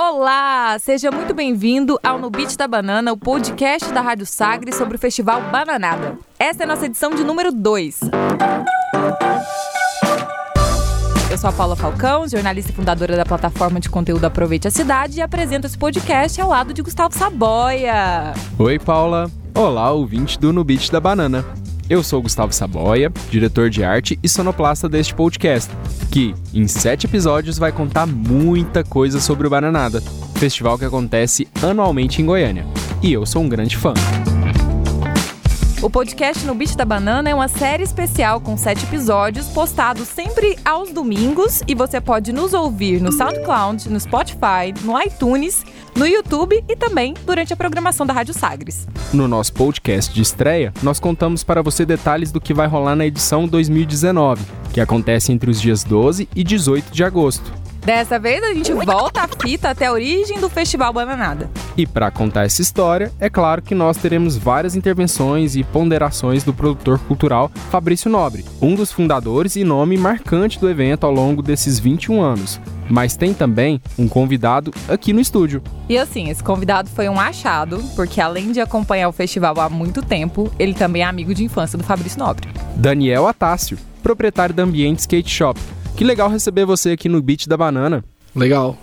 Olá, seja muito bem-vindo ao No Beat da Banana, o podcast da Rádio Sagre sobre o Festival Bananada. Essa é a nossa edição de número 2. Eu sou a Paula Falcão, jornalista e fundadora da plataforma de conteúdo Aproveite a Cidade e apresento esse podcast ao lado de Gustavo Saboia. Oi, Paula. Olá, ouvinte do No Beat da Banana. Eu sou Gustavo Saboia, diretor de arte e sonoplasta deste podcast, que, em sete episódios, vai contar muita coisa sobre o Bananada, festival que acontece anualmente em Goiânia. E eu sou um grande fã. O podcast No Beat da Banana é uma série especial com sete episódios, postados sempre aos domingos, e você pode nos ouvir no SoundCloud, no Spotify, no iTunes, no YouTube e também durante a programação da Rádio Sagres. No nosso podcast de estreia, nós contamos para você detalhes do que vai rolar na edição 2019, que acontece entre os dias 12 e 18 de agosto. Dessa vez a gente volta a fita até a origem do Festival Bananada. E para contar essa história, é claro que nós teremos várias intervenções e ponderações do produtor cultural Fabrício Nobre, um dos fundadores e nome marcante do evento ao longo desses 21 anos. Mas tem também um convidado aqui no estúdio. E assim, esse convidado foi um achado, porque além de acompanhar o festival há muito tempo, ele também é amigo de infância do Fabrício Nobre. Daniel Atácio, proprietário da Ambiente Skate Shop. Que legal receber você aqui no Beat da Banana. Legal.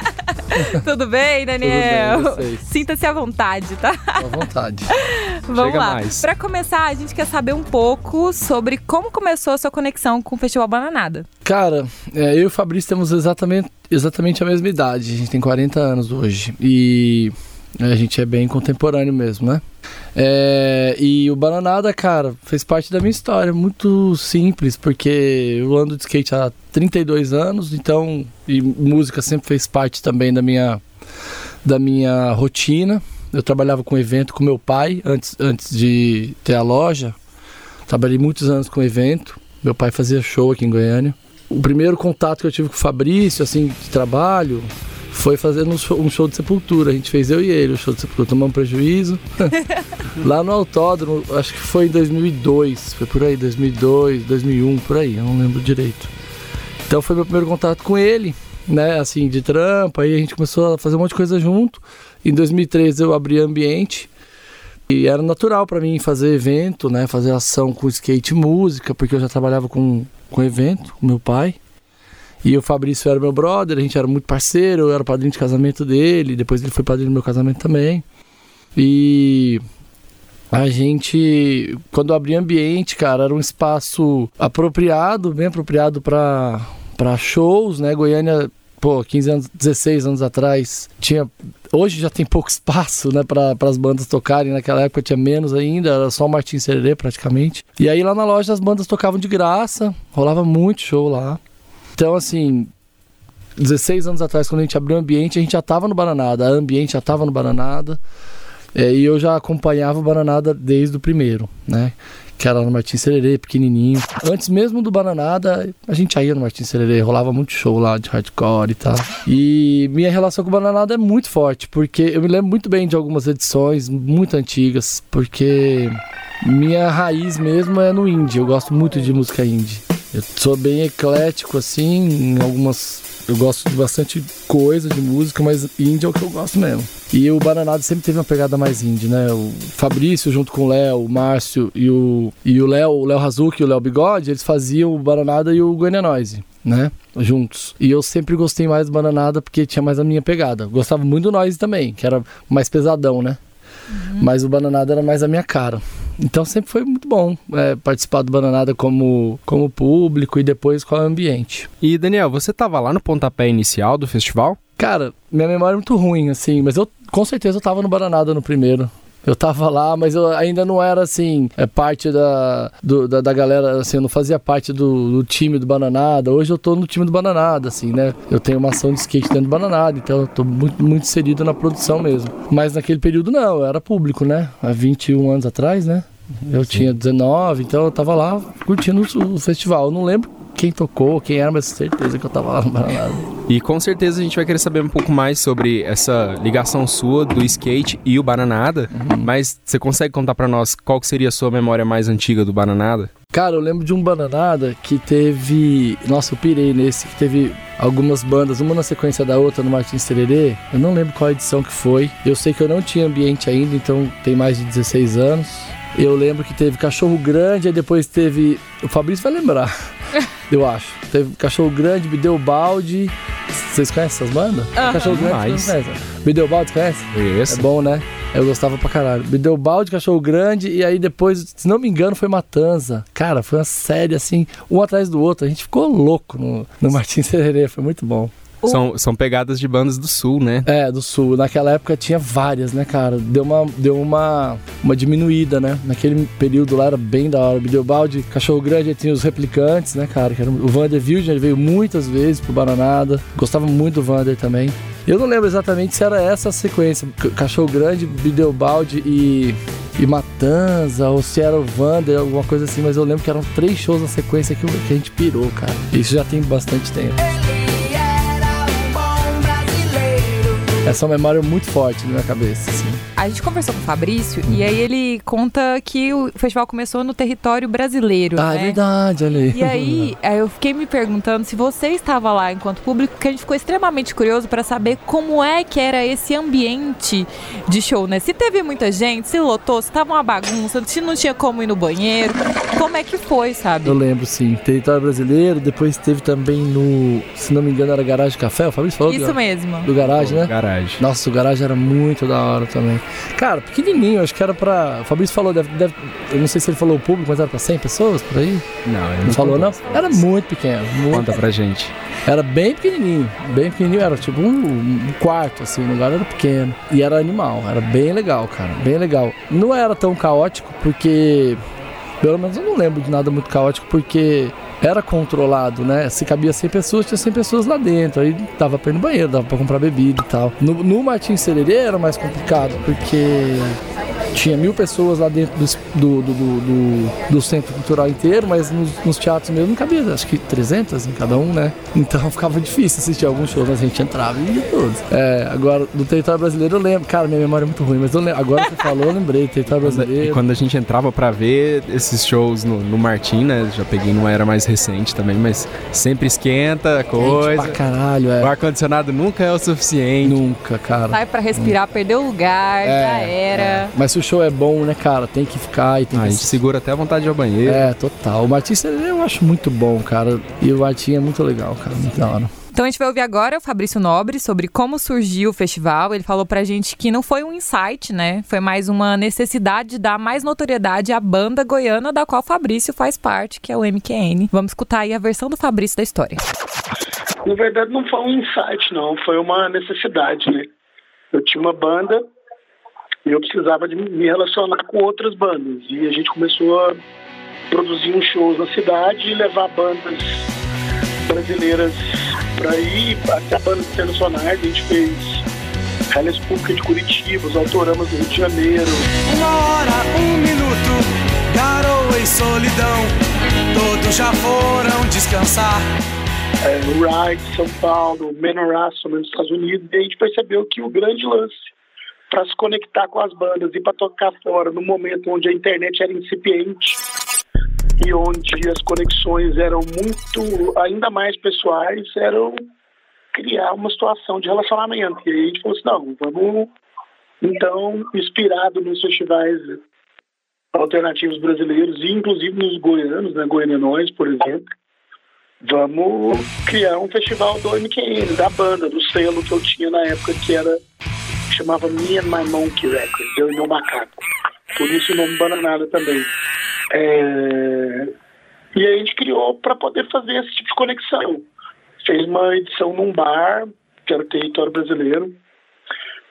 Tudo bem, Daniel? Tudo bem, vocês? Sinta-se à vontade, tá? À vontade. Vamos Chega lá. Pra começar, a gente quer saber um pouco sobre como começou a sua conexão com o Festival Bananada. Cara, é, eu e o Fabrício temos exatamente, exatamente a mesma idade. A gente tem 40 anos hoje. E é, a gente é bem contemporâneo mesmo, né? É, e o Bananada, cara, fez parte da minha história. Muito simples, porque eu ando de skate há 32 anos, então. E música sempre fez parte também da minha, da minha rotina. Eu trabalhava com evento com meu pai antes, antes de ter a loja. Trabalhei muitos anos com evento. Meu pai fazia show aqui em Goiânia. O primeiro contato que eu tive com o Fabrício, assim, de trabalho, foi fazendo um show, um show de sepultura. A gente fez eu e ele o show de sepultura. Tomamos prejuízo. Lá no autódromo, acho que foi em 2002. Foi por aí, 2002, 2001, por aí. Eu não lembro direito. Então foi meu primeiro contato com ele, né? Assim, de trampa. Aí a gente começou a fazer um monte de coisa junto. Em 2013 eu abri ambiente. E era natural para mim fazer evento, né? Fazer ação com skate e música, porque eu já trabalhava com, com evento, com meu pai. E o Fabrício era meu brother, a gente era muito parceiro, eu era padrinho de casamento dele, depois ele foi padrinho do meu casamento também. E a gente, quando abri ambiente, cara, era um espaço apropriado, bem apropriado para para shows, né? Goiânia, pô, 15 anos, 16 anos atrás, tinha Hoje já tem pouco espaço, né, para as bandas tocarem. Naquela época tinha menos ainda, era só o Martins Sererê praticamente. E aí lá na loja as bandas tocavam de graça, rolava muito show lá. Então, assim, 16 anos atrás, quando a gente abriu o ambiente, a gente já tava no Bananada, a ambiente já tava no Bananada. É, e eu já acompanhava o Bananada desde o primeiro, né? Que era no Martins Sererê, pequenininho. Antes mesmo do Bananada, a gente ia no Martins Sererê, rolava muito show lá de hardcore e tal. E minha relação com o Bananada é muito forte, porque eu me lembro muito bem de algumas edições muito antigas, porque minha raiz mesmo é no indie, eu gosto muito de música indie. Eu sou bem eclético, assim, em algumas. Eu gosto de bastante coisa de música, mas indie é o que eu gosto mesmo. E o Bananada sempre teve uma pegada mais indie, né? O Fabrício, junto com o Léo, o Márcio e o e o Léo, o Léo Razuki e o Léo Bigode, eles faziam o Bananada e o Goiânia Noise, né? Juntos. E eu sempre gostei mais do Bananada porque tinha mais a minha pegada. Gostava muito do Noise também, que era mais pesadão, né? Mas o Bananada era mais a minha cara. Então sempre foi muito bom é, participar do Bananada como, como público e depois com o ambiente. E Daniel, você tava lá no pontapé inicial do festival? Cara, minha memória é muito ruim, assim, mas eu com certeza eu tava no Bananada no primeiro. Eu tava lá, mas eu ainda não era assim, é parte da, do- da, da galera, assim, eu não fazia parte do, do time do Bananada. Hoje eu tô no time do Bananada, assim, né? Eu tenho uma ação de skate dentro do Bananada, então eu tô muito, muito inserido na produção mesmo. Mas naquele período não, eu era público, né? Há 21 anos atrás, né? Eu tinha 19, então eu tava lá curtindo o, festival. Eu não lembro quem tocou, quem era, mas certeza que eu tava lá no Bananada. E com certeza a gente vai querer saber um pouco mais sobre essa ligação sua do skate e o Bananada. Uhum. Mas você consegue contar para nós qual seria a sua memória mais antiga do Bananada? Cara, eu lembro de um Bananada que teve. Nossa, eu pirei nesse, que teve algumas bandas, uma na sequência da outra no Martins Tererê. Eu não lembro qual edição que foi. Eu sei que eu não tinha ambiente ainda, então tem mais de 16 anos. Eu lembro que teve Cachorro Grande, aí depois teve. O Fabrício vai lembrar, eu acho. Teve Cachorro Grande, Me Deu Balde. Vocês conhecem essas bandas? Uhum. Cachorro Grande, vocês não conhecem? Me Deu Balde, conhece? Isso. É bom, né? Eu gostava pra caralho. Me Deu Balde, Cachorro Grande, e aí depois, se não me engano, foi Matanza. Cara, foi uma série assim, um atrás do outro. A gente ficou louco no, no Martins Sererê, foi muito bom. São, são pegadas de bandas do sul, né? É, do sul. Naquela época tinha várias, né, cara? Deu uma, deu uma, uma diminuída, né? Naquele período lá era bem da hora. Bideobaldi, Cachorro Grande, tinha os replicantes, né, cara? Que era, o Vander Wilde, veio muitas vezes pro Bananada. Gostava muito do Vander também. Eu não lembro exatamente se era essa a sequência. Cachorro Grande, Bideobaldi e e Matanza, ou se era o Vander, alguma coisa assim, mas eu lembro que eram três shows na sequência que, que a gente pirou, cara. Isso já tem bastante tempo. Essa é memória muito forte na minha cabeça, assim. A gente conversou com o Fabrício e aí ele conta que o festival começou no território brasileiro. Ah, né? é verdade, olha aí. E aí eu fiquei me perguntando se você estava lá enquanto público, porque a gente ficou extremamente curioso para saber como é que era esse ambiente de show, né? Se teve muita gente, se lotou, se tava uma bagunça, se não tinha como ir no banheiro, como é que foi, sabe? Eu lembro, sim. Território brasileiro, depois teve também no, se não me engano, era Garagem Café, o Fabrício falou? Isso do, mesmo. Do Garagem, né? Garagem. Nossa, o Garagem era muito da hora também. Cara, pequenininho, acho que era pra. O Fabrício falou, deve, deve, eu não sei se ele falou o público, mas era pra 100 pessoas por aí? Não, ele Não falou, não? Era muito pequeno. Muito... Conta pra gente. Era bem pequenininho, bem pequenininho, era tipo um, um, quarto, assim, o lugar era pequeno. E era animal, era bem legal, cara, bem legal. Não era tão caótico, porque. Pelo menos eu não lembro de nada muito caótico, porque era controlado, né? Se cabia 100 pessoas, tinha 100 pessoas lá dentro. Aí dava pra ir no banheiro, dava pra comprar bebida e tal. No, no Martins Sererê era mais complicado, porque tinha mil pessoas lá dentro do, do, do, do, do centro cultural inteiro, mas nos, nos, teatros mesmo não cabia, acho que 300 em cada um, né? Então ficava difícil assistir alguns shows, mas a gente entrava e ia todos. É, agora, no território brasileiro eu lembro, cara, minha memória é muito ruim, mas eu lembro, agora que você falou, eu lembrei, território brasileiro. E quando a gente entrava pra ver esses shows no, no Martim, né? Já peguei numa era mais recente também, mas sempre esquenta a coisa. Gente pra caralho, é. O ar-condicionado nunca é o suficiente. Nunca, cara. Sai pra respirar, hum. perdeu o lugar, é, já era. É. Mas se o show é bom, né, cara? Tem que ficar e tem ah, que... A gente segura até a vontade de ir ao banheiro. É, total. O Martins eu acho muito bom, cara. E o Martim é muito legal, cara. Muito da hora. Então a gente vai ouvir agora o Fabrício Nobre sobre como surgiu o festival. Ele falou pra gente que não foi um insight, né? Foi mais uma necessidade de dar mais notoriedade à banda goiana da qual o Fabrício faz parte, que é o MQN. Vamos escutar aí a versão do Fabrício da história. Na verdade não foi um insight, não. Foi uma necessidade, né? Eu tinha uma banda e eu precisava de me relacionar com outras bandas. E a gente começou a produzir uns shows na cidade e levar bandas brasileiras para ir, até bandas internacionais. A gente fez Hellas Pública de Curitiba, os Autoramas do Rio de Janeiro. Uma hora, um minuto, garoa e solidão, todos já foram descansar. É, Ride, São Paulo, Menorah, nos Estados Unidos, e a gente percebeu que o grande lance para se conectar com as bandas e para tocar fora no momento onde a internet era incipiente e onde as conexões eram muito ainda mais pessoais eram criar uma situação de relacionamento. E aí a gente falou assim não vamos então inspirado nos festivais alternativos brasileiros e inclusive nos goianos né por exemplo vamos criar um festival do MQN da banda do selo que eu tinha na época que era chamava Me and My Monkey Records, Eu e Meu Macaco. Por isso o nome Bananada também. É... E aí a gente criou para poder fazer esse tipo de conexão. Fez uma edição num bar, que era o território brasileiro,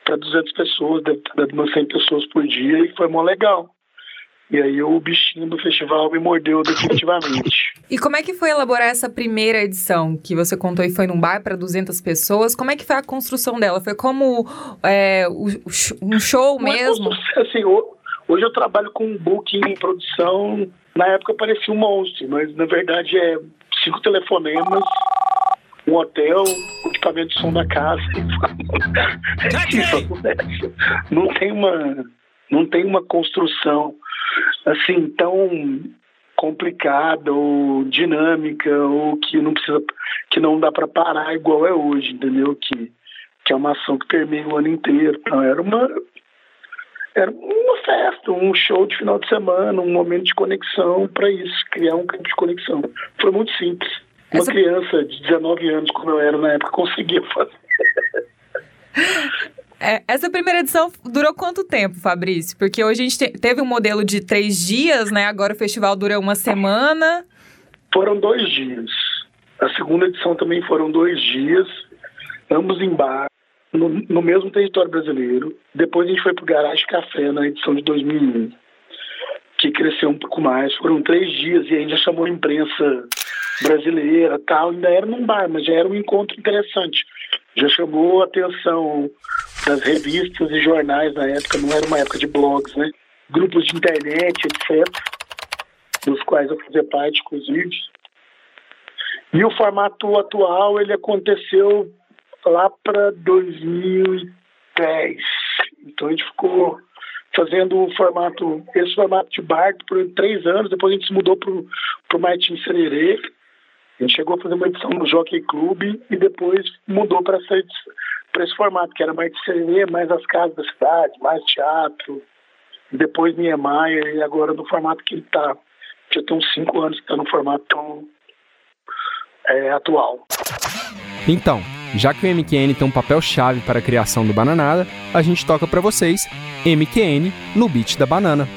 para 200 pessoas, deve ter dado umas 100 pessoas por dia, e foi mó legal. E aí o bichinho do festival me mordeu definitivamente. e como é que foi elaborar essa primeira edição que você contou e foi num bar para 200 pessoas? Como é que foi a construção dela? Foi como é, um show mesmo? Assim, hoje eu trabalho com booking em produção. Na época parecia um monstro, mas na verdade é cinco telefonemas, um hotel, o equipamento de som da casa. Isso acontece. Não tem uma, não tem uma construção assim tão complicada ou dinâmica ou que não precisa que não dá para parar igual é hoje, entendeu? Que que é uma ação que permeia o ano inteiro. Então era uma era uma festa, um show de final de semana, um momento de conexão para isso, criar um campo de conexão. Foi muito simples. Uma Essa... criança de 19 anos, como eu era na época, conseguia fazer. É, essa primeira edição durou quanto tempo, Fabrício? Porque hoje a gente te, teve um modelo de três dias, né? Agora o festival dura uma semana. Foram dois dias. A segunda edição também foram dois dias, ambos em bar, no, no mesmo território brasileiro. Depois a gente foi para o Garage Café na edição de 2001, que cresceu um pouco mais. Foram três dias e a gente já chamou a imprensa brasileira tal. Ainda era num bar, mas já era um encontro interessante. Já chamou a atenção das revistas e jornais na época, não era uma época de blogs, né? Grupos de internet, etc., dos quais eu fazia parte, inclusive. E o formato atual, ele aconteceu lá para 2010. Então a gente ficou fazendo o formato, esse formato de bar por três anos, depois a gente se mudou para o Martin Sererê. A gente chegou a fazer uma edição no Jockey Club e depois mudou para esse formato, que era mais Sererê, mais as casas da cidade, mais teatro, depois Niemeyer e agora no formato que ele está. Já tem uns cinco anos que está no formato é, atual. Então, já que o MQN tem um papel chave para a criação do Bananada, a gente toca para vocês MQN no beat da banana.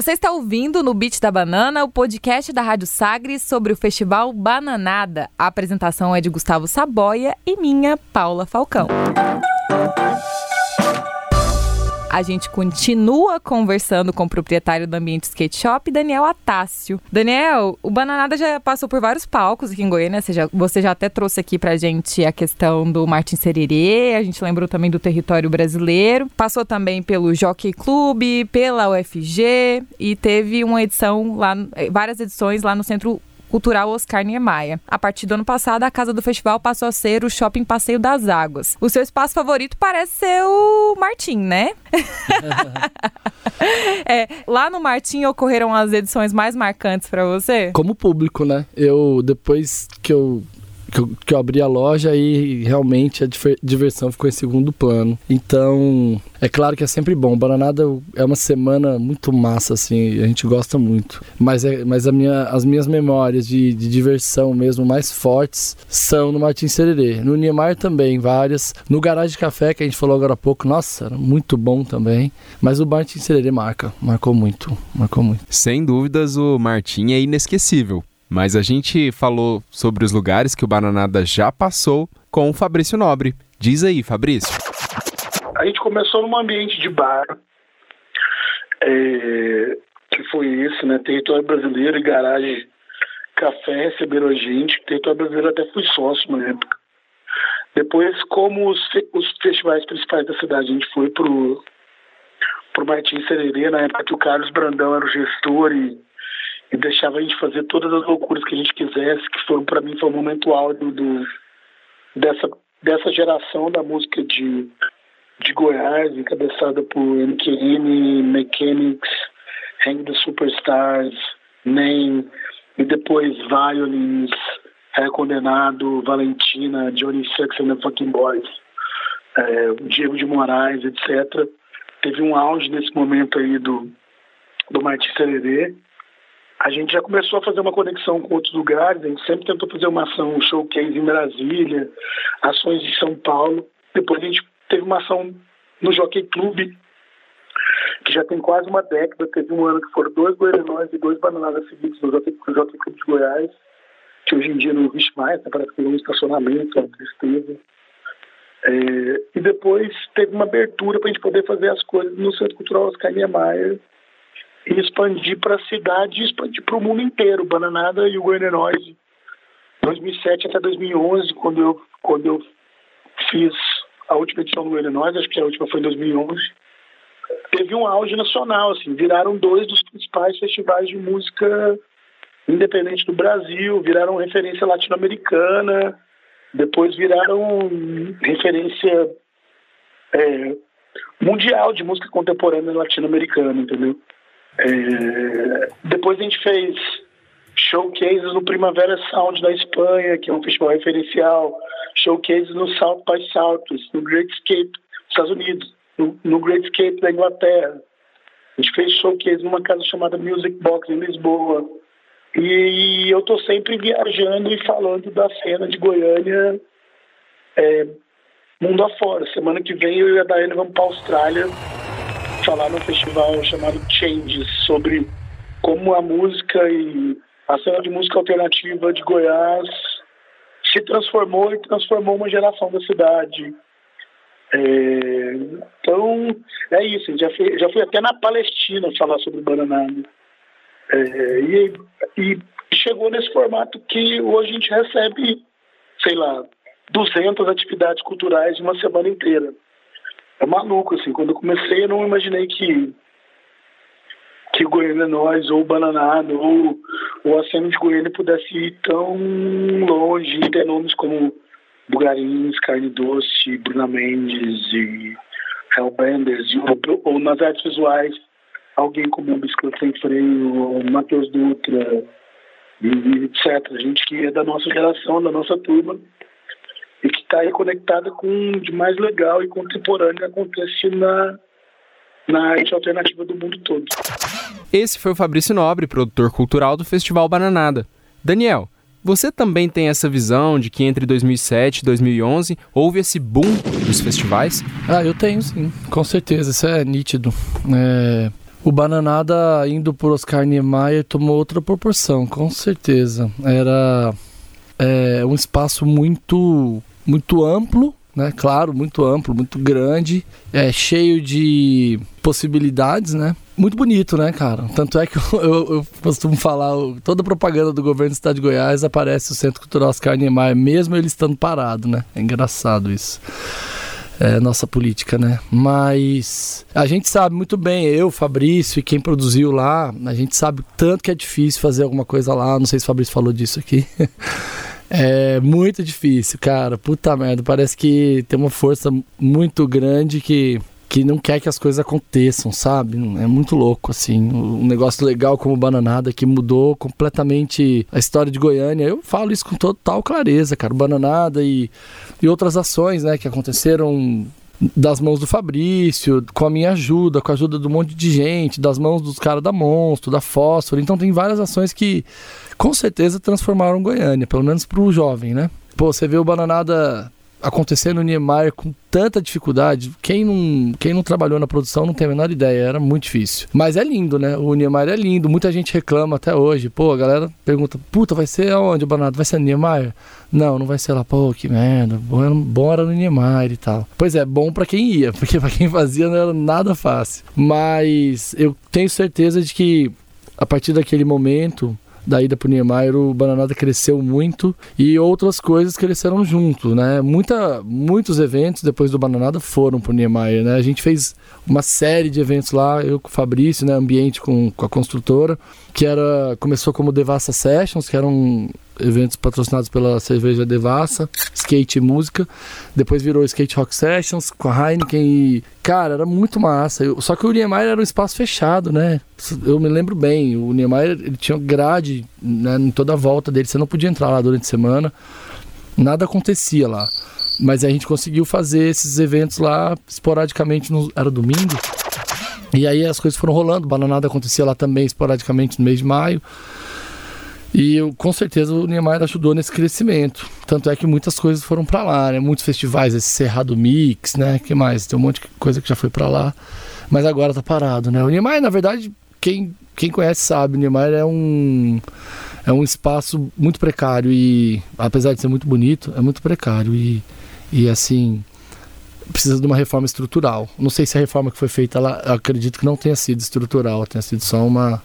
Você está ouvindo no Beat da Banana, o podcast da Rádio Sagres sobre o festival Bananada. A apresentação é de Gustavo Saboia e minha, Paula Falcão. A gente continua conversando com o proprietário do Ambiente Skate Shop, Daniel Atácio. Daniel, o Bananada já passou por vários palcos aqui em Goiânia, você já, você já até trouxe aqui pra gente a questão do Martin Sererê, a gente lembrou também do território brasileiro, passou também pelo Jockey Club, pela UFG e teve uma edição lá, várias edições lá no Centro Cultural Oscar Niemeyer. A partir do ano passado, a casa do festival passou a ser o Shopping Passeio das Águas. O seu espaço favorito parece ser o Martim, né? é, lá no Martim ocorreram as edições mais marcantes para você? Como público, né? Eu, depois que eu que eu, que eu abri a loja e realmente a diversão ficou em segundo plano. Então, é claro que é sempre bom. Bananada é uma semana muito massa, assim, a gente gosta muito. Mas, é, mas a minha, as minhas memórias de, de diversão mesmo mais fortes são no Martins Sererê. No Niemeyer também, várias. No Garagem de Café, que a gente falou agora há pouco, nossa, era muito bom também. Mas o Martins Sererê marca, marcou muito, marcou muito. Sem dúvidas, o Martim é inesquecível. Mas a gente falou sobre os lugares que o Bananada já passou com o Fabrício Nobre. Diz aí, Fabrício. A gente começou num ambiente de bar, é, que foi esse, né? Território Brasileiro e Garagem Café receberam a gente. Território Brasileiro até fui sócio na época. Depois, como os, fe os festivais principais da cidade, a gente foi pro, pro Martins Sererê, na época que o Carlos Brandão era o gestor e e deixava a gente fazer todas as loucuras que a gente quisesse, que foram para mim foi um momento áudio do, dessa, dessa geração da música de, de Goiás, encabeçada por MQN, Mechanics, Hang the Superstars, Nem, e depois Violins, é Condenado, Valentina, Johnny Sex and the Fucking Boys, é, Diego de Moraes, etc. Teve um auge nesse momento aí do, do Martins Sererê, a gente já começou a fazer uma conexão com outros lugares, a gente sempre tentou fazer uma ação, um showcase em Brasília, ações de São Paulo. Depois a gente teve uma ação no Jockey Club, que já tem quase uma década. Teve um ano que foram dois goianões e dois bananadas seguidos no Jockey, Jockey Club de Goiás, que hoje em dia não existe mais, né? parece que é um estacionamento, uma tristeza. É, e depois teve uma abertura para a gente poder fazer as coisas no Centro Cultural Oscar Niemeyer, expandir para a cidade expandir para o mundo inteiro. Bananada e o Goianenóise. 2007 até 2011, quando eu, quando eu fiz a última edição do Goianenóise, acho que a última foi em 2011, teve um auge nacional, assim, viraram dois dos principais festivais de música independente do Brasil, viraram referência latino-americana, depois viraram referência é, mundial de música contemporânea latino-americana, entendeu? É, depois a gente fez showcases no Primavera Sound da Espanha, que é um festival referencial, showcases no South by Southwest, no Great Escape dos Estados Unidos, no, no Great Escape da Inglaterra. A gente fez showcase numa casa chamada Music Box em Lisboa. E eu estou sempre viajando e falando da cena de Goiânia é, mundo afora. Semana que vem eu e a Daiane vamos para a Austrália falar num festival chamado Changes, sobre como a música e a cena de música alternativa de Goiás se transformou e transformou uma geração da cidade. É, então, é isso. Já fui, já fui até na Palestina falar sobre Bananada. É, e, e chegou nesse formato que hoje a gente recebe, sei lá, 200 atividades culturais de uma semana inteira é maluco, assim. Quando eu comecei, eu não imaginei que que Goiânia Nós, ou Bananado, ou, ou a cena de Goiânia pudesse ir tão longe e ter nomes como Bugarins, Carne Doce, Bruna Mendes e Hellbenders, ou, ou nas artes visuais, alguém como Bicicleta Sem Freio, Matheus Dutra, e etc. Gente que é da nossa geração, da nossa turma, e que está aí conectada com o de mais legal e contemporâneo que acontece na, na arte alternativa do mundo todo. Esse foi o Fabrício Nobre, produtor cultural do Festival Bananada. Daniel, você também tem essa visão de que entre 2007 e 2011 houve esse boom dos festivais? Ah, eu tenho sim, com certeza, isso é nítido. É... O Bananada indo por Oscar Niemeyer tomou outra proporção, com certeza. Era é, um espaço muito muito amplo né? Claro, muito amplo, muito grande, é cheio de possibilidades, né? Muito bonito, né, cara? Tanto é que eu, eu, eu costumo falar, toda propaganda do governo do estado de Goiás aparece o Centro Cultural Oscar Niemeyer, mesmo ele estando parado, né? É engraçado isso é, nossa política, né? Mas a gente sabe muito bem, eu, Fabrício e quem produziu lá, a gente sabe tanto que é difícil fazer alguma coisa lá. Não sei se o Fabrício falou disso aqui. é muito difícil, cara. Puta merda, parece que tem uma força muito grande que que não quer que as coisas aconteçam, sabe? É muito louco, assim. Um negócio legal como Bananada que mudou completamente a história de Goiânia. Eu falo isso com total clareza, cara. Bananada e, e outras ações, né, que aconteceram das mãos do Fabrício, com a minha ajuda, com a ajuda de um monte de gente, das mãos dos caras da Monstro, da Fósforo. Então tem várias ações que com certeza transformaram Goiânia, pelo menos pro jovem, né? Pô, você vê o Bananada acontecer no Niemeyer com tanta dificuldade, quem não, quem não trabalhou na produção não tem a menor ideia, era muito difícil. Mas é lindo, né? O Niemeyer é lindo, muita gente reclama até hoje. Pô, a galera pergunta, puta, vai ser aonde o Banado? Vai ser no Niemeyer? Não, não vai ser lá, pô, que merda, bom, bom era no Niemeyer e tal. Pois é, bom para quem ia, porque para quem fazia não era nada fácil. Mas eu tenho certeza de que a partir daquele momento da ida pro Niemeyer, o Bananada cresceu muito e outras coisas cresceram junto, né? Muita, muitos eventos depois do Bananada foram pro Niemeyer, né? A gente fez uma série de eventos lá, eu com o Fabrício, né? Ambiente com, com a construtora, que era começou como Devassa Sessions, que eram eventos patrocinados pela cerveja Devassa, skate e música. Depois virou Skate Rock Sessions com a Heineken e, cara, era muito massa. Eu, só que o Niemeyer era um espaço fechado, né? Eu me lembro bem, o Niemeyer ele tinha grade né, em toda a volta dele, você não podia entrar lá durante a semana. Nada acontecia lá. Mas a gente conseguiu fazer esses eventos lá esporadicamente, no, era domingo. E aí as coisas foram rolando, Bananada acontecia lá também esporadicamente no mês de maio. E eu, com certeza o Niemeyer ajudou nesse crescimento. Tanto é que muitas coisas foram para lá, né? Muitos festivais, esse Cerrado Mix, né? que mais? Tem um monte de coisa que já foi para lá. Mas agora tá parado, né? O Niemeyer, na verdade, quem, quem conhece sabe, o Niemeyer é um é um espaço muito precário e apesar de ser muito bonito, é muito precário e e assim precisa de uma reforma estrutural. Não sei se a reforma que foi feita lá, acredito que não tenha sido estrutural, tenha sido só uma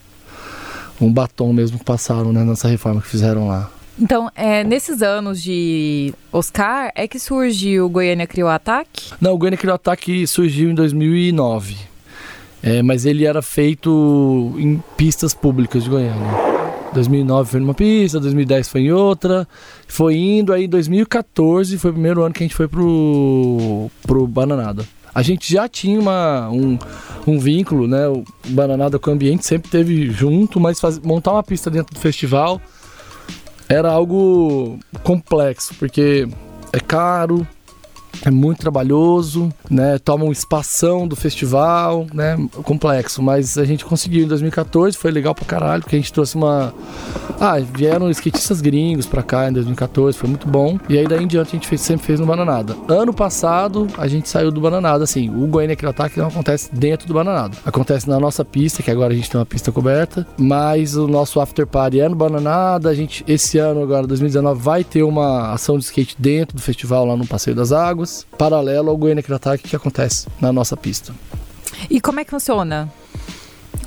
um batom mesmo que passaram né, nessa reforma que fizeram lá. Então, é, nesses anos de Oscar, é que surgiu o Goiânia Criou Ataque? Não, o Goiânia Criou Ataque surgiu em 2009. É, mas ele era feito em pistas públicas de Goiânia. 2009 foi numa pista, 2010 foi em outra, foi indo, aí em 2014 foi o primeiro ano que a gente foi pro, pro Bananada. A gente já tinha uma, um, um vínculo, né? O Bananada com o ambiente sempre teve junto, mas faz, montar uma pista dentro do festival era algo complexo, porque é caro, é muito trabalhoso, né? Toma um espação do festival, né? Complexo, mas a gente conseguiu em 2014, foi legal pra caralho, porque a gente trouxe uma. Ah, vieram skatistas gringos pra cá em 2014, foi muito bom. E aí daí em diante a gente fez, sempre fez no Bananada. Ano passado a gente saiu do Bananada, assim, o Goiânia ataque não acontece dentro do Bananada. Acontece na nossa pista, que agora a gente tem uma pista coberta, mas o nosso after party é no Bananada. A gente, esse ano, agora, 2019, vai ter uma ação de skate dentro do festival lá no Passeio das Águas paralelo ao Goiânia Ataque que acontece na nossa pista. E como é que funciona?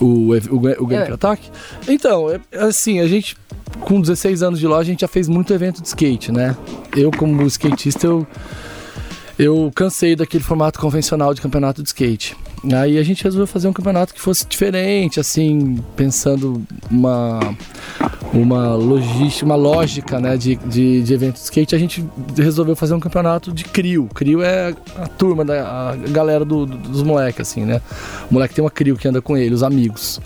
O, o, o Goiânia é. Ataque? Então, é, assim, a gente com 16 anos de loja, a gente já fez muito evento de skate, né? Eu, como skatista, eu, eu cansei daquele formato convencional de campeonato de skate. Aí a gente resolveu fazer um campeonato que fosse diferente, assim, pensando uma, uma logística, uma lógica né, de, de, de evento de skate. A gente resolveu fazer um campeonato de CRIO. CRIO é a turma, da, a galera do, do, dos moleques, assim, né? O moleque tem uma CRIO que anda com ele, os amigos.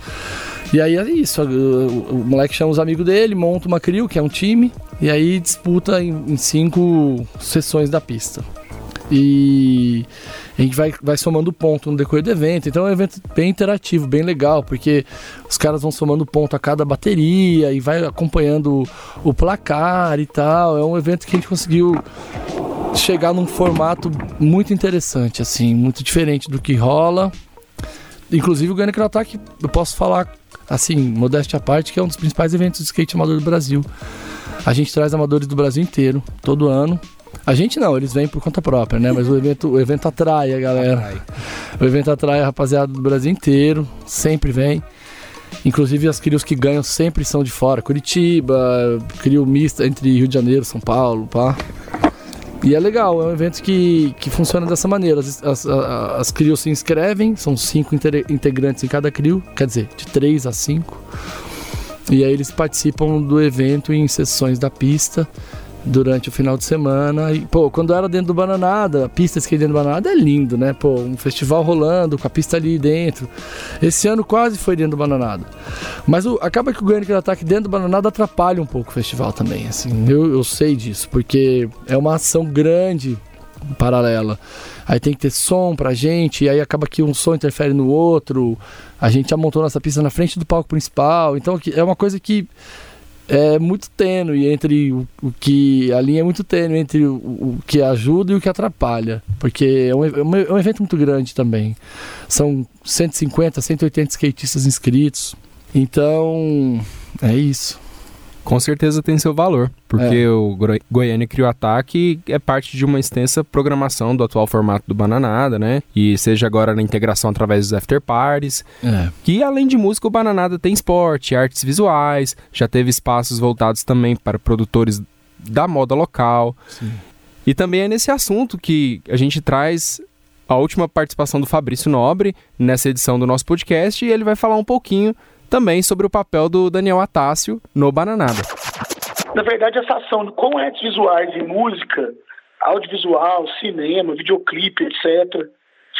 E aí é isso, o, o moleque chama os amigos dele, monta uma CRIO, que é um time, e aí disputa em, em cinco sessões da pista. E a gente vai, vai somando ponto no decorrer do evento. Então é um evento bem interativo, bem legal, porque os caras vão somando ponto a cada bateria e vai acompanhando o placar e tal. É um evento que a gente conseguiu chegar num formato muito interessante, assim, muito diferente do que rola. Inclusive o Gunner Ataque, eu posso falar assim, modéstia à parte, que é um dos principais eventos de skate amador do Brasil. A gente traz amadores do Brasil inteiro, todo ano A gente não, eles vêm por conta própria, né? Mas o evento, o evento atrai a galera. Atrai. O evento atrai a rapaziada do Brasil inteiro, sempre vem. Inclusive as crios que ganham sempre são de fora. Curitiba, crio mista entre Rio de Janeiro, São Paulo, pá. E é legal, é um evento que, que funciona dessa maneira. As, as, as, crios se inscrevem, são cinco integrantes em cada crio, quer dizer, de três a cinco. E aí eles participam do evento em sessões da pista durante o final de semana. E, pô, quando era dentro do Bananada, a pista skate dentro do Bananada é lindo, né? Pô, um festival rolando, com a pista ali dentro. Esse ano quase foi dentro do Bananada. Mas o- acaba que o Goiânia Ataque dentro do Bananada atrapalha um pouco o festival também, assim. Eu, eu sei disso, porque é uma ação grande paralela. Aí tem que ter som pra gente, e aí acaba que um som interfere no outro. A gente já montou nossa pista na frente do palco principal. Então é uma coisa que é muito tênue entre o, o que. A linha é muito tênue entre o, o que ajuda e o que atrapalha. Porque é um, é um- é evento muito grande também. São 150, 180 skatistas inscritos. Então, é isso. Com certeza tem seu valor, porque É. o Goiânia Crio Ataque é parte de uma extensa programação do atual formato do Bananada, né? E seja agora na integração através dos after parties, É. que além de música, o Bananada tem esporte, artes visuais, já teve espaços voltados também para produtores da moda local. E também é nesse assunto que a gente traz a última participação do Fabrício Nobre nessa edição do nosso podcast e ele vai falar um pouquinho também sobre o papel do Daniel Atácio no Bananada. Na verdade, essa ação com artes visuais e música, audiovisual, cinema, videoclipe, etc.,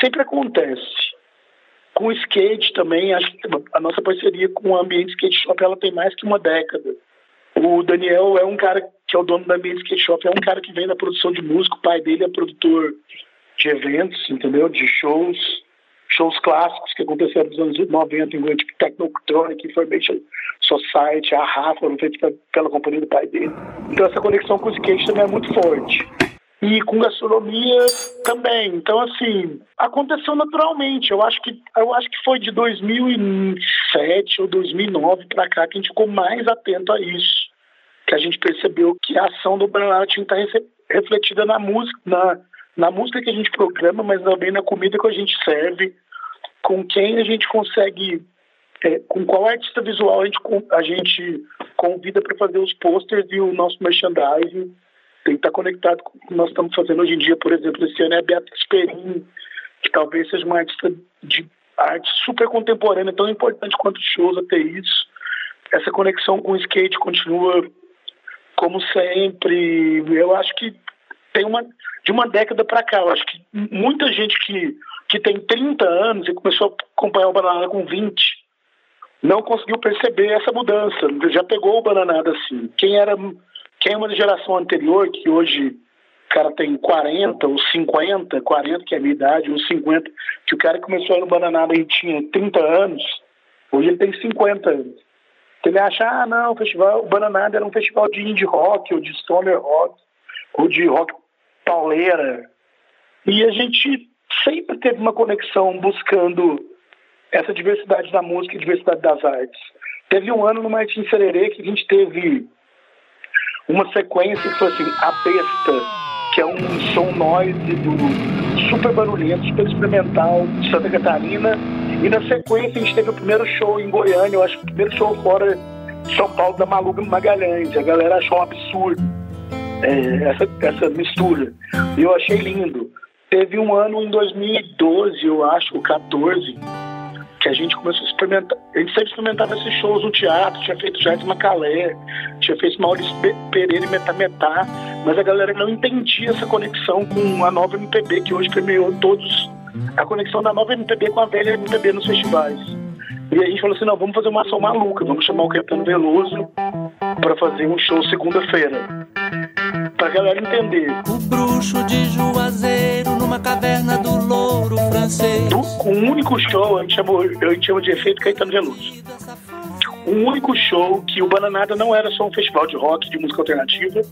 sempre acontece. Com o skate também, a nossa parceria com o Ambiente Skate Shop ela tem mais que uma década. O Daniel é um cara que é o dono do Ambiente Skate Shop, é um cara que vem da produção de música, o pai dele é produtor de eventos, entendeu? De shows, shows clássicos que aconteceram nos anos 90 em Goiânia, tipo Technotronic, Information Society, a Rafa, foram feitos pe- pela companhia do pai dele. Então essa conexão com o skate também é muito forte. E com gastronomia também. Então, assim, aconteceu naturalmente. Eu acho que, eu acho que foi de 2007 ou 2009 para cá que a gente ficou mais atento a isso. Que a gente percebeu que a ação do estar rece- refletida na música, na, na música que a gente programa, mas também na comida que a gente serve, com quem a gente consegue é, com qual artista visual a gente, a gente convida para fazer os posters e o nosso merchandising. Tem que estar conectado com o que nós estamos fazendo hoje em dia. Por exemplo, esse ano é a Beatriz Perim, que talvez seja uma artista de arte super contemporânea, tão importante quanto shows até isso. Essa conexão com o skate continua como sempre. Eu acho que tem uma de uma década para cá. Eu acho que muita gente que, que tem 30 anos e começou a acompanhar o Bananada com 20 não conseguiu perceber essa mudança. Já pegou o Bananada assim. Quem era quem é uma geração anterior, que hoje o cara tem 40 ou 50, 40 que é a minha idade, ou 50, que o cara começou no Bananada e tinha 30 anos, hoje ele tem 50 anos. Então ele acha, ah, não, o festival, o Bananada era um festival de indie rock, ou de stoner rock, ou de rock pauleira. E a gente sempre teve uma conexão buscando essa diversidade da música e diversidade das artes. Teve um ano no Martins Sererê que a gente teve uma sequência que foi assim, A Besta, que é um som noise do super barulhento, super experimental de Santa Catarina. E na sequência a gente teve o primeiro show em Goiânia, eu acho que o primeiro show fora de São Paulo da Maluca Magalhães. A galera achou um absurdo é, essa, essa mistura. E eu achei lindo. Teve um ano em 2012, eu acho, ou 14, que a gente começou a experimentar. A gente sempre experimentava esses shows no teatro, tinha feito Jardim Macalé, tinha feito Maurício Pe- Pereira e Metá Metá, mas a galera não entendia essa conexão com a nova MPB, que hoje permeou todos. A conexão da nova MPB com a velha MPB nos festivais. E a gente falou assim: não, vamos fazer uma ação maluca, vamos chamar o Caetano Veloso para fazer um show segunda-feira. Pra galera entender. O bruxo de Juazeiro numa caverna do louro francês. Do, com um único show, a gente, chamou, a gente chama de efeito Caetano Veloso. Um único show que o Bananada não era só um festival de rock, de música alternativa,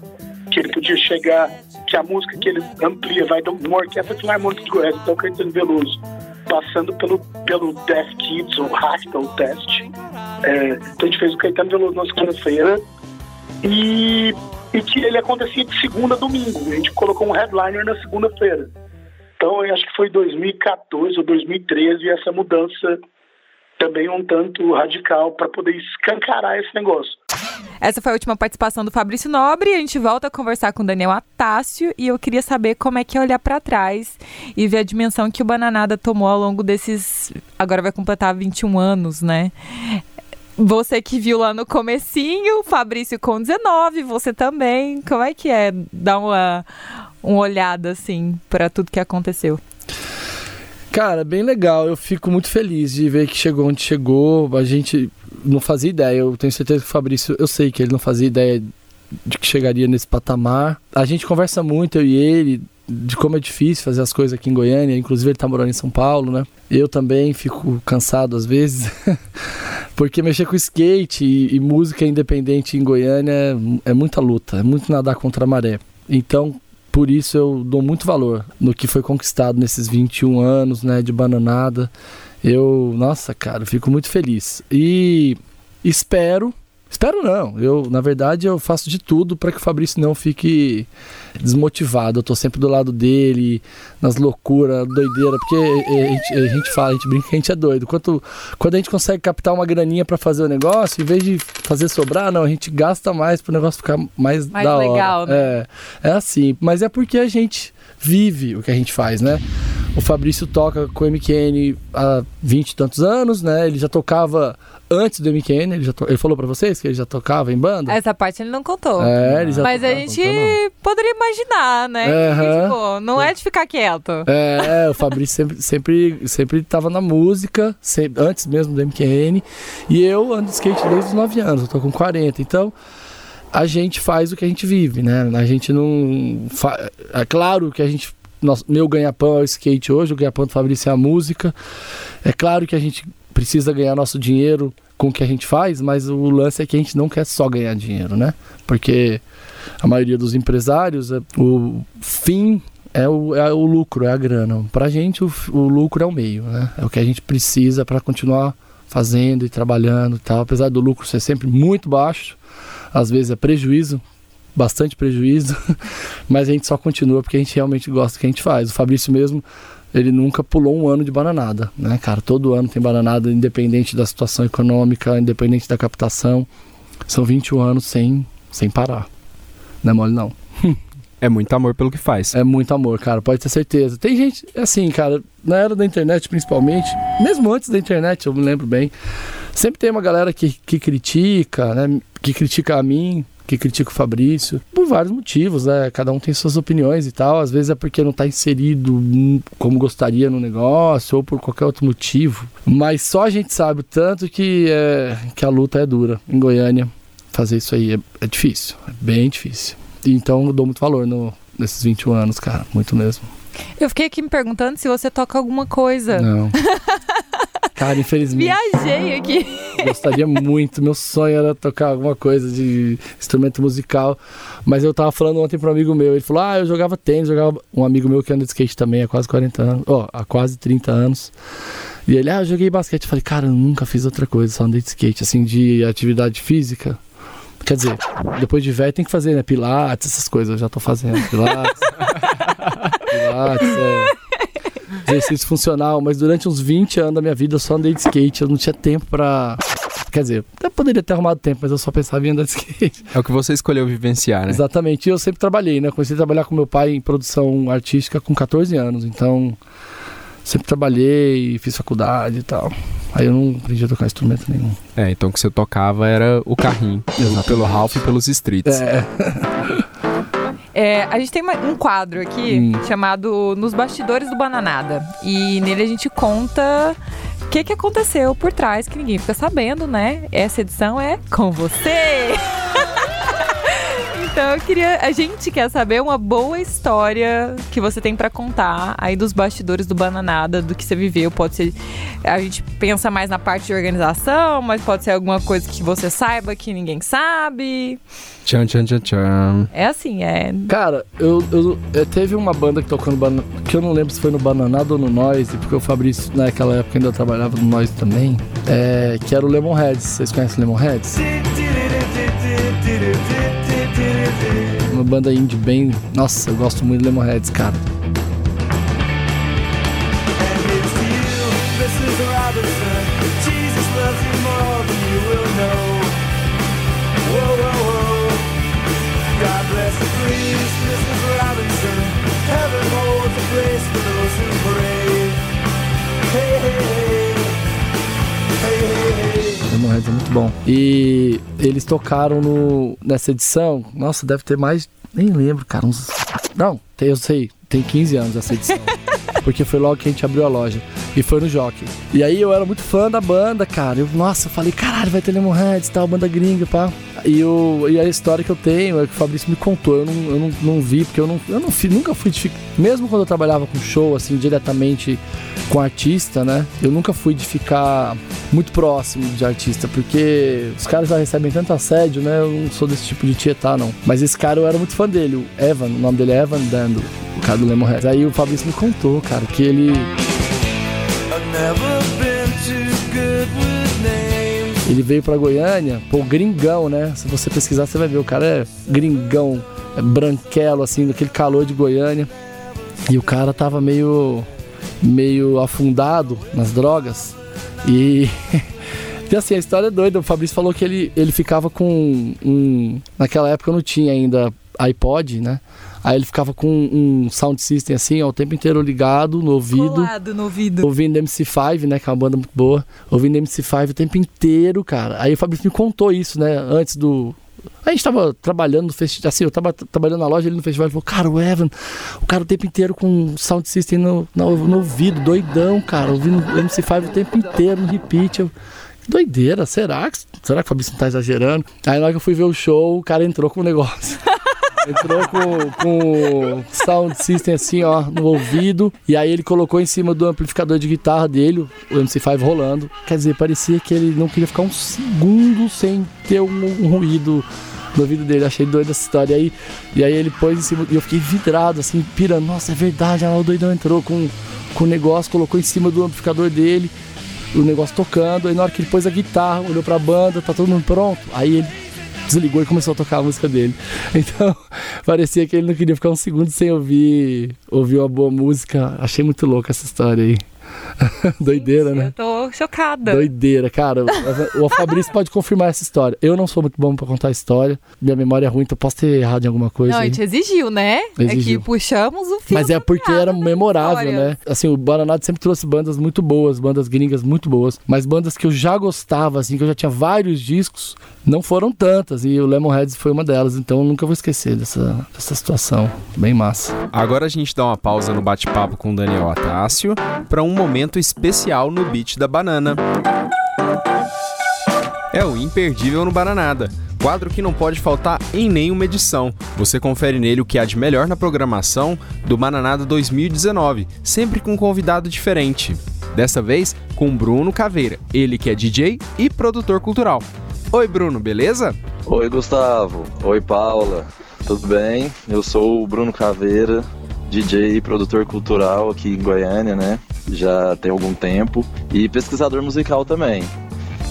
que ele podia chegar, que a música que ele amplia vai de uma orquestra filarmônica de Goiás, então Caetano Veloso, passando pelo, pelo Death Kids ou Hospital Test. É, então a gente fez o Caetano Veloso na segunda-feira e e que ele acontecia de segunda a domingo. A gente colocou um headliner na segunda-feira. Então, eu acho que foi 2014 ou 2013 essa mudança também um tanto radical para poder escancarar esse negócio. Essa foi a última participação do Fabrício Nobre. A gente volta a conversar com o Daniel Atácio e eu queria saber como é que é olhar para trás e ver a dimensão que o Bananada tomou ao longo desses. Agora vai completar 21 anos, né? Você que viu lá no comecinho, Fabrício com 19, você também. Como é que é dar uma, uma olhada assim para tudo que aconteceu? Cara, bem legal. Eu fico muito feliz de ver que chegou onde chegou. A gente não fazia ideia. Eu tenho certeza que o Fabrício, eu sei que ele não fazia ideia de que chegaria nesse patamar. A gente conversa muito, eu e ele, de como é difícil fazer as coisas aqui em Goiânia. Inclusive, ele tá morando em São Paulo, né? Eu também fico cansado às vezes. Porque mexer com skate e, e, música independente em Goiânia é, é muita luta, é muito nadar contra a maré. Então, por isso eu dou muito valor no que foi conquistado nesses 21 anos, né, de bananada. Eu, nossa, cara, fico muito feliz. E espero Espero não. Eu, na verdade, eu faço de tudo para que o Fabrício não fique desmotivado. Eu tô sempre do lado dele, nas loucuras, doideira, porque a gente, a gente fala, a gente brinca que a gente é doido. Quanto, quando a gente consegue captar uma graninha para fazer o negócio, em vez de fazer sobrar, não, a gente gasta mais para o negócio ficar mais, mais da legal, hora. Né? É, é assim, mas é porque a gente vive o que a gente faz, né? O Fabrício toca com o MQN há 20 e tantos anos, né? Ele já tocava antes do MQN, ele, já to... ele falou para vocês que ele já tocava em banda? Essa parte ele não contou. É, ele já Mas tocava, a gente poderia imaginar, né? Que, tipo, não é de ficar quieto. É, o Fabrício sempre, sempre, sempre tava na música, sempre, antes mesmo do MQN. E eu ando de skate desde os 9 anos, eu tô com 40. Então, a gente faz o que a gente vive, né? A gente não. Fa... É claro que a gente. Nosso, meu ganha-pão é o skate hoje, o ganha-pão do Fabrício é a música. É claro que a gente precisa ganhar nosso dinheiro com o que a gente faz, mas o lance é que a gente não quer só ganhar dinheiro, né? Porque a maioria dos empresários, é, o fim é o, é o lucro, é a grana. Pra gente, o, o lucro é o meio, né? É o que a gente precisa para continuar fazendo e trabalhando e tal. Apesar do lucro ser sempre muito baixo, às vezes é prejuízo, bastante prejuízo, mas a gente só continua porque a gente realmente gosta do que a gente faz. O Fabrício mesmo ele nunca pulou um ano de bananada, né, cara? Todo ano tem bananada, independente da situação econômica, independente da captação. São 21 anos sem, sem parar. Não é mole, não. É muito amor pelo que faz. É muito amor, cara, pode ter certeza. Tem gente, assim, cara, na era da internet principalmente, mesmo antes da internet, eu me lembro bem, sempre tem uma galera que, que critica, né, que critica a mim, que critica o Fabrício, por vários motivos, né? Cada um tem suas opiniões e tal. Às vezes é porque não está inserido como gostaria no negócio ou por qualquer outro motivo. Mas só a gente sabe o tanto que, é, que a luta é dura em Goiânia. Fazer isso aí é, é difícil, é bem difícil. Então eu dou muito valor no, nesses 21 anos, cara, muito mesmo. Eu fiquei aqui me perguntando se você toca alguma coisa. Não. Cara, infelizmente. Viajei aqui. Gostaria muito. Meu sonho era tocar alguma coisa de instrumento musical. Mas eu tava falando ontem para um amigo meu. Ele falou: Ah, eu jogava tênis, jogava. Um amigo meu que anda de skate também há quase 40 anos. Ó, oh, há quase 30 anos. E ele, ah, eu joguei basquete. Eu falei, cara, eu nunca fiz outra coisa, só andei de skate, assim, de atividade física. Quer dizer, depois de velho tem que fazer, né? Pilates, essas coisas, eu já tô fazendo. Pilates. pilates, é exercício funcional, mas durante uns 20 anos da minha vida eu só andei de skate, eu não tinha tempo pra. Quer dizer, eu poderia ter arrumado tempo, mas eu só pensava em andar de skate. É o que você escolheu vivenciar, né? Exatamente. E eu sempre trabalhei, né? Comecei a trabalhar com meu pai em produção artística com 14 anos, então sempre trabalhei, fiz faculdade e tal. Aí eu não aprendi a tocar instrumento nenhum. É, então o que você tocava era o carrinho, pelo Ralph e pelos streets. É. É, a gente tem uma, um quadro aqui hum. chamado Nos Bastidores do Bananada. E nele a gente conta o que, que aconteceu por trás, que ninguém fica sabendo, né? Essa edição é com você! Então eu queria. A gente quer saber uma boa história que você tem para contar aí dos bastidores do Bananada, do que você viveu. Pode ser. A gente pensa mais na parte de organização, mas pode ser alguma coisa que você saiba que ninguém sabe. Tchan, tchan, tchan, tchan. É assim, é. Cara, eu, eu, eu teve uma banda que tocou no Bananada, que eu não lembro se foi no Bananada ou no Noise, porque o Fabrício naquela época ainda trabalhava no Noise também, é, que era o Lemonheads. Vocês conhecem o Lemonheads? Banda indie bem. Nossa, eu gosto muito de Lemonheads, cara. Lemonheads é muito bom. E eles tocaram no, nessa edição. Nossa, deve ter mais. Nem lembro, cara. Uns, não, eu sei. Tem 15 anos essa edição. porque foi logo que a gente abriu a loja. E foi no Jockey. E aí eu era muito fã da banda, cara. Eu, nossa, eu falei, caralho, vai ter Lemonheads e tal, banda gringa, pá. E, eu, e a história que eu tenho é que o Fabrício me contou. Eu não, eu não, não vi, porque eu, não, eu não, fi- nunca fui de fi- Mesmo quando eu trabalhava com show, assim, diretamente com artista, né? Eu nunca fui de ficar muito próximo de artista, porque os caras já recebem tanto assédio, né? Eu não sou desse tipo de tietar, não. Mas esse cara eu era muito fã dele, o Evan, o nome dele é Evan Dando, o cara do Lemonheads. Aí o Fabrício me contou, cara, que ele. Ele veio pra Goiânia, pô, gringão, né? Se você pesquisar, você vai ver. O cara é gringão, é branquelo, assim, daquele calor de Goiânia. E o cara tava meio. meio afundado nas drogas. E. E assim, a história é doida. O Fabrício falou que ele, ele ficava com um. Naquela época não tinha ainda iPod, né? Aí ele ficava com um sound system assim, ó, o tempo inteiro ligado no ouvido Colado no ouvido. ouvindo MC5, né? Que é uma banda muito boa. Ouvindo MC5 o tempo inteiro, cara. Aí o Fabrício me contou isso, né? Antes do. A gente tava trabalhando no festival, assim, eu tava tra- trabalhando na loja, ele no festival, ele falou, cara, o Evan, o cara o tempo inteiro com sound system no, no, no ouvido, doidão, cara, ouvindo MC5 o tempo inteiro no repeat. Eu, que doideira, será que, será que o Fabrício não tá exagerando? Aí na hora que eu fui ver o show, o cara entrou com o negócio. Entrou com, com sound system assim, ó, no ouvido. E aí ele colocou em cima do amplificador de guitarra dele, o MC5 rolando. Quer dizer, parecia que ele não queria ficar um segundo sem ter um, um ruído no ouvido dele. Achei doido essa história. E aí, e aí ele pôs em cima. E eu fiquei vidrado, assim, pirando. Nossa, é verdade. Lá o doidão entrou com, com o negócio, colocou em cima do amplificador dele. O negócio tocando. Aí na hora que ele pôs a guitarra, olhou pra banda, tá todo mundo pronto. Aí ele desligou e começou a tocar a música dele. Então, parecia que ele não queria ficar um segundo sem ouvir, ouvir uma boa música. Achei muito louca essa história aí. Doideira, Eu né? tô chocada. Doideira, cara. O Fabrício pode confirmar essa história. Eu não sou muito bom pra contar a história. Minha memória é ruim, então posso ter errado em alguma coisa. Não, a aí. gente exigiu, né? É Exigiu. que puxamos o fio. Mas é porque era memorável, né? Assim, o Bananado sempre trouxe bandas muito boas, bandas gringas muito boas, mas bandas que eu já gostava, assim, que eu já tinha vários discos, não foram tantas, e o Lemonheads foi uma delas, então eu nunca vou esquecer dessa, dessa situação. Bem massa. Agora a gente dá uma pausa no bate-papo com o Daniel Atácio para um momento especial no Beat da Banana. É o imperdível no Bananada, quadro que não pode faltar em nenhuma edição. Você confere nele o que há de melhor na programação do Bananada 2019, sempre com um convidado diferente. Dessa vez com Bruno Caveira, ele que é DJ e produtor cultural. Oi Bruno, beleza? Oi, Gustavo. Oi, Paula. Tudo bem? Eu sou o Bruno Caveira, DJ e produtor cultural aqui em Goiânia, né? Já tem algum tempo. E pesquisador musical também.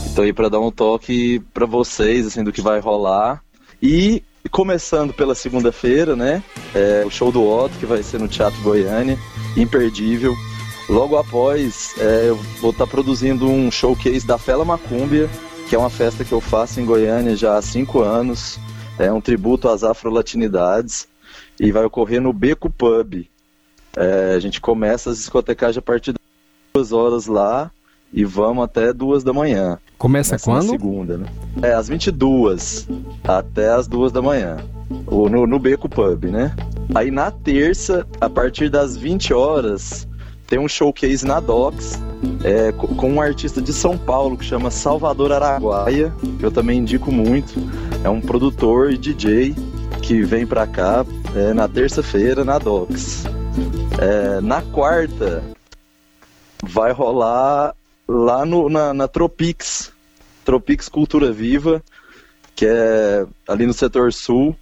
Estou aí para dar um toque para vocês, assim, do que vai rolar. E começando pela segunda-feira, né? É o show do Otto, que vai ser no Teatro Goiânia. Imperdível. Logo após, é, eu vou estar produzindo um showcase da Fela Macúmbia, que é uma festa que eu faço em Goiânia já há cinco anos. É um tributo às afro-latinidades e vai ocorrer no Beco Pub. É, a gente começa as discotecagens a partir das duas horas lá e vamos até duas da manhã. Começa Começa quando? segunda, né? É, às 22 até as duas da manhã. Ou no, no Beco Pub, né? Aí na terça, a partir das 20 horas, tem um showcase na Docs é, co- com um artista de São Paulo que chama Salvador Araguaia, que eu também indico muito. É um produtor e DJ que vem pra cá é, na terça-feira na Docs. É, na quarta, vai rolar lá no, na, na Tropix, Tropix Cultura Viva, que é ali no setor sul,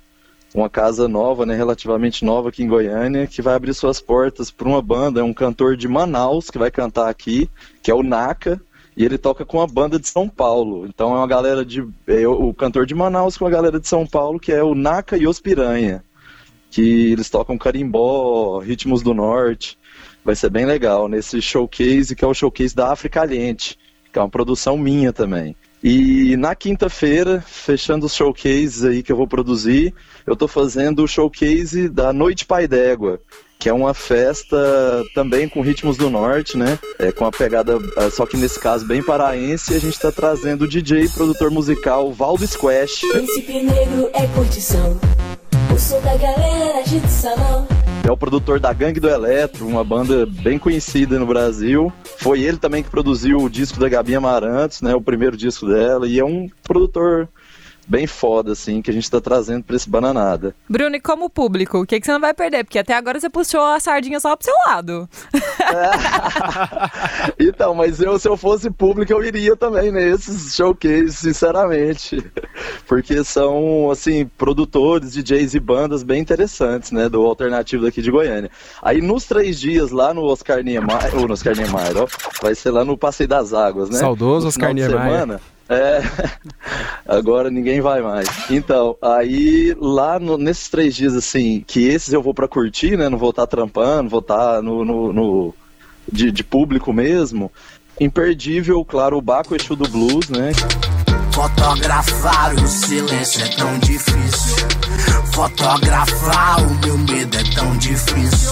uma casa nova, né, relativamente nova aqui em Goiânia, que vai abrir suas portas para uma banda, é um cantor de Manaus que vai cantar aqui, que é o Naka, e ele toca com a banda de São Paulo. Então é uma galera de. É o cantor de Manaus com a galera de São Paulo, que é o Naka e os Piranha. Que eles tocam carimbó, ritmos do norte. Vai ser bem legal nesse showcase, que é o showcase da África Caliente, que é uma produção minha também. E na quinta-feira, fechando os showcases aí que eu vou produzir, eu tô fazendo o showcase da Noite Pai d'Égua, que é uma festa também com ritmos do norte, né? É, com a pegada, é, só que nesse caso bem paraense, a gente tá trazendo o DJ e produtor musical Valdo Squash. Príncipe negro é curtição. O som da galera o salão. É o produtor da Gangue do Eletro, uma banda bem conhecida no Brasil. Foi ele também que produziu o disco da Gabi Amarantos, né? O primeiro disco dela. E é um produtor bem foda, assim, que a gente tá trazendo pra esse Bananada. Bruno, e como público, o que, que você não vai perder? Porque até agora você puxou a sardinha só pro seu lado. então, mas eu, se eu fosse público, eu iria também nesses showcases, sinceramente. Porque são, assim, produtores, DJs e bandas bem interessantes, né, do alternativo daqui de Goiânia. Aí, nos três dias, lá no Oscar Niemeyer, ou no Oscar Niemeyer, ó, vai ser lá no Passeio das Águas, né? Saudoso Oscar Niemeyer. semana. É, agora ninguém vai mais. Então, aí lá no- nesses três dias, assim, que esses eu vou pra curtir, né? Não vou estar trampando, vou estar no, no, no- de, de público mesmo. Imperdível, claro, o Baco Exu do Blues, né? Fotografar o silêncio é tão difícil. Fotografar o meu medo é tão difícil.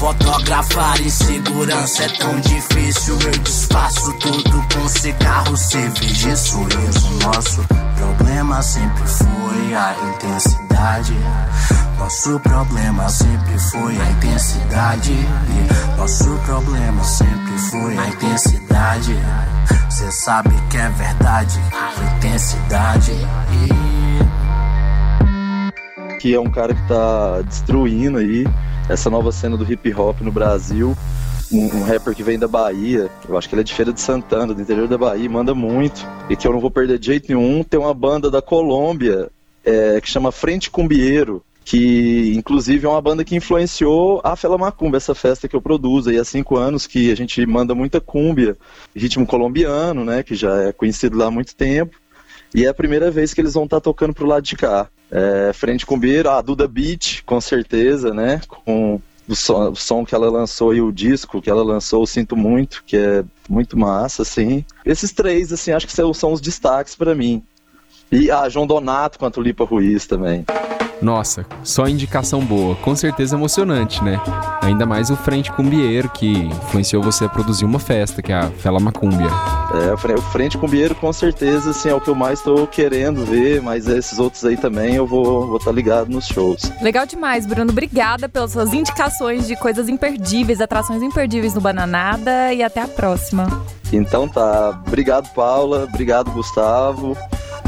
Fotografar insegurança é tão difícil. Eu disfarço tudo com cigarro, cerveja e sorriso. Nosso problema sempre foi a intensidade. Nosso problema sempre foi a intensidade. Nosso problema sempre foi a intensidade. Cê sabe que é verdade, a intensidade. que é um cara que tá destruindo aí essa nova cena do hip hop no Brasil. Um, um rapper que vem da Bahia, eu acho que ele é de Feira de Santana, do interior da Bahia, manda muito. E que eu não vou perder de jeito nenhum. Tem uma banda da Colômbia é, que chama Frente Cumbieiro, que inclusive é uma banda que influenciou a Fela Macumba, essa festa que eu produzo aí há cinco anos, que a gente manda muita cúmbia, ritmo colombiano, né, que já é conhecido lá há muito tempo. E é a primeira vez que eles vão estar tocando pro lado de cá. É, frente com Beira, a Duda Beat, com certeza, né? Com o som, o som que ela lançou e o disco que ela lançou, eu sinto muito, que é muito massa, assim. Esses três, assim, acho que são, são os destaques pra mim. E a João Donato com a Tulipa Ruiz também. Nossa, só indicação boa. Com certeza emocionante, né? Ainda mais o Frente Cumbieiro, que influenciou você a produzir uma festa, que é a Fela Macúmbia. É, o Fre- o Frente com Beira, com certeza, assim, é o que eu mais tô querendo ver, mas esses outros aí também eu vou estar vou tá ligado nos shows. Legal demais, Bruno. Obrigada pelas suas indicações de coisas imperdíveis, atrações imperdíveis no Bananada e até a próxima. Então tá, obrigado Paula, obrigado Gustavo,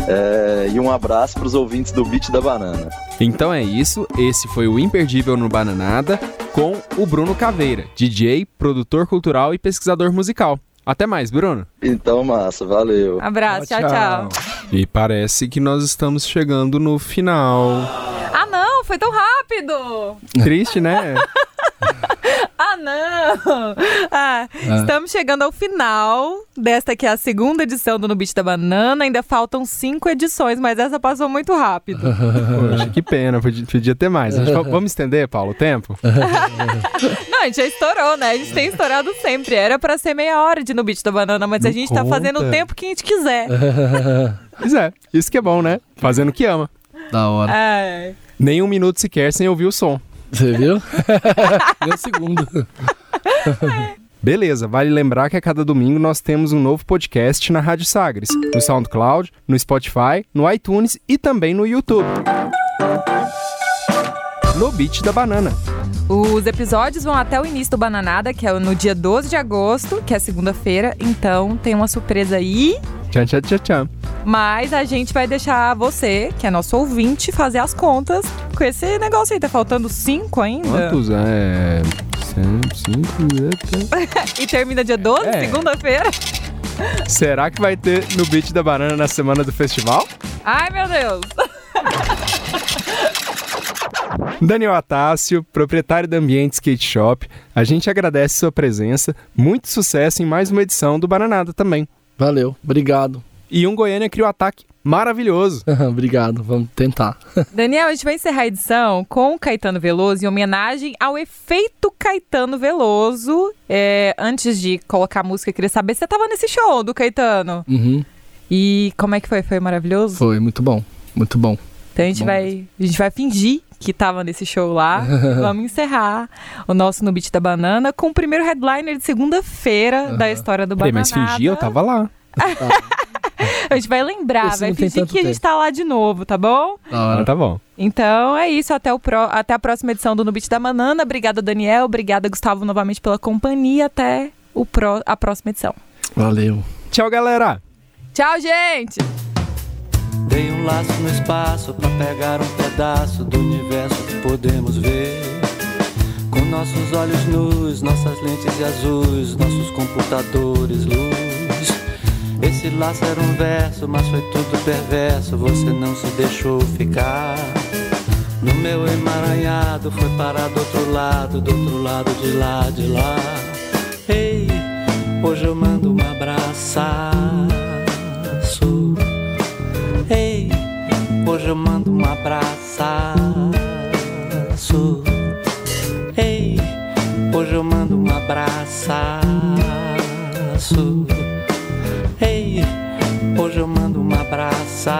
é, e um abraço pros ouvintes do Beat da Banana. Então é isso, esse foi o Imperdível no Bananada com o Bruno Caveira, DJ, produtor cultural e pesquisador musical. Até mais, Bruno. Então, massa, valeu. Abraço, tchau, tchau. E parece que nós estamos chegando no final. Ah, não, foi tão rápido! Triste, né? Ah, não! Ah, Estamos chegando ao final desta que é a segunda edição do No Beat da Banana. Ainda faltam cinco edições, mas essa passou muito rápido. Poxa, que pena, podia, podia ter mais. Gente va- vamos estender, Paulo, o tempo? Não, a gente já estourou, né? A gente tem estourado sempre. Era pra ser meia hora de No Beat da Banana, mas a gente tá fazendo o conta. tempo que a gente quiser. Pois é, isso que é bom, né? Fazendo o que ama. Da hora. Ai. Nem um minuto sequer sem ouvir o som. Você viu? Um segundo. Beleza, vale lembrar que a cada domingo nós temos um novo podcast na Rádio Sagres, no SoundCloud, no Spotify, no iTunes e também no YouTube. No Beat da Banana. Os episódios vão até o início do Bananada, que é no dia 12 de agosto, que é segunda-feira. Então tem uma surpresa aí. Tchan, tchan, tchan, tchan. Mas a gente vai deixar você, que é nosso ouvinte, fazer as contas com esse negócio aí. Tá faltando cinco ainda. Quantos? É. Cinco. E termina dia 12, É. segunda-feira. Será que vai ter no Beat da Banana na semana do festival? Ai, meu Deus. Daniel Atácio, proprietário da Ambiente Skate Shop, a gente agradece sua presença. Muito sucesso em mais uma edição do Bananada também. Valeu, obrigado. E um Goiânia criou ataque maravilhoso. obrigado, vamos tentar. Daniel, a gente vai encerrar a edição com o Caetano Veloso em homenagem ao efeito Caetano Veloso. É, antes de colocar a música, eu queria saber se você tava nesse show do Caetano. Uhum, E como é que foi? Foi maravilhoso? foi muito bom, muito bom. Então a gente, Bom. vai, a gente vai fingir que tava nesse show lá. Vamos encerrar o nosso No Beat da Banana com o primeiro headliner de segunda-feira da história do Banana. mas fingir, eu tava lá. A gente vai lembrar, Esse vai fingir que a gente tempo. tá lá de novo, tá bom? Ah, tá bom. Então é isso, até, o pró- até a próxima edição do No Beat da Banana. Obrigada, Daniel. Obrigada, Gustavo, novamente pela companhia. Até o pró- a próxima edição. Valeu. Tchau, galera. Tchau, gente! Dei um laço no espaço pra pegar um pedaço do universo que podemos ver. Com nossos olhos nus, nossas lentes e azuis, nossos computadores, luz. Esse laço era um verso, mas foi tudo perverso. Você não se deixou ficar. No meu emaranhado, foi parar do outro lado, do outro lado de lá, de lá. Ei, hoje eu mando um abraço. Hoje eu mando um abraço. Ei, hoje eu mando um abraço. Ei, hoje eu mando um abraço.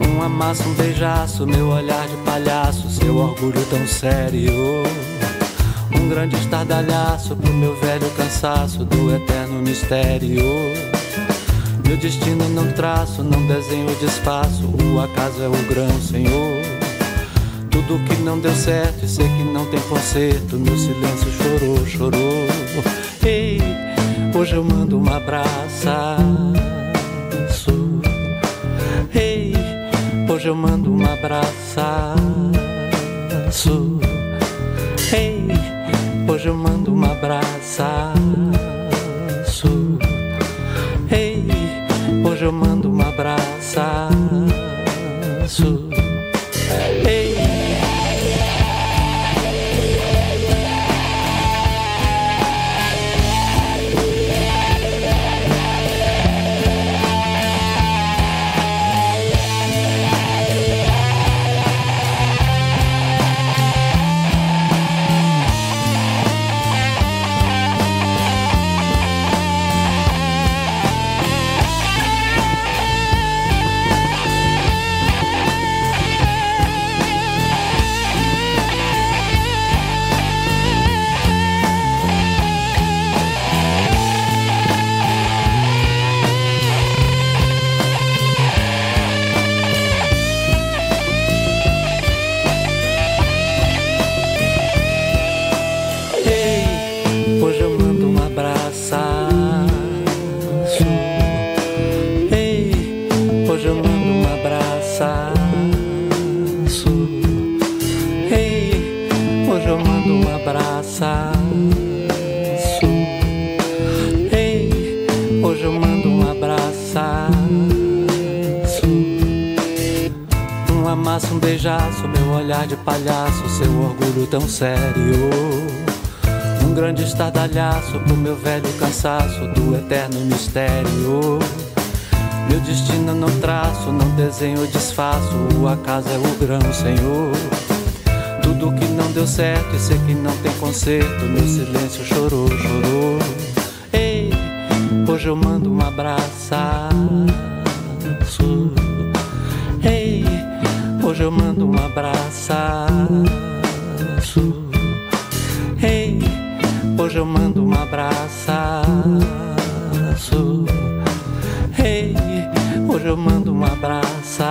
Um amasso, um beijaço, meu olhar de palhaço, seu orgulho tão sério. Um grande estardalhaço pro meu velho cansaço do eterno mistério. Meu destino não traço, não desenho, desfaço. O acaso é o grão, Senhor. Tudo que não deu certo e sei que não tem conserto. Meu silêncio chorou, chorou. Ei, hoje eu mando um abraço. Ei, hoje eu mando um abraço. Ei, hoje eu mando um abraço. Eu mando um abraço. Sério. Um grande estardalhaço pro meu velho cansaço do eterno mistério. Meu destino não traço, não desenho, desfaço. O acaso é o grão, Senhor. Tudo que não deu certo e sei que não tem conserto. Meu silêncio chorou, chorou. Ei, hoje eu mando um abraço. Ei, hoje eu mando um abraço. Hoje eu mando um abraço. Ei, hoje eu mando um abraço.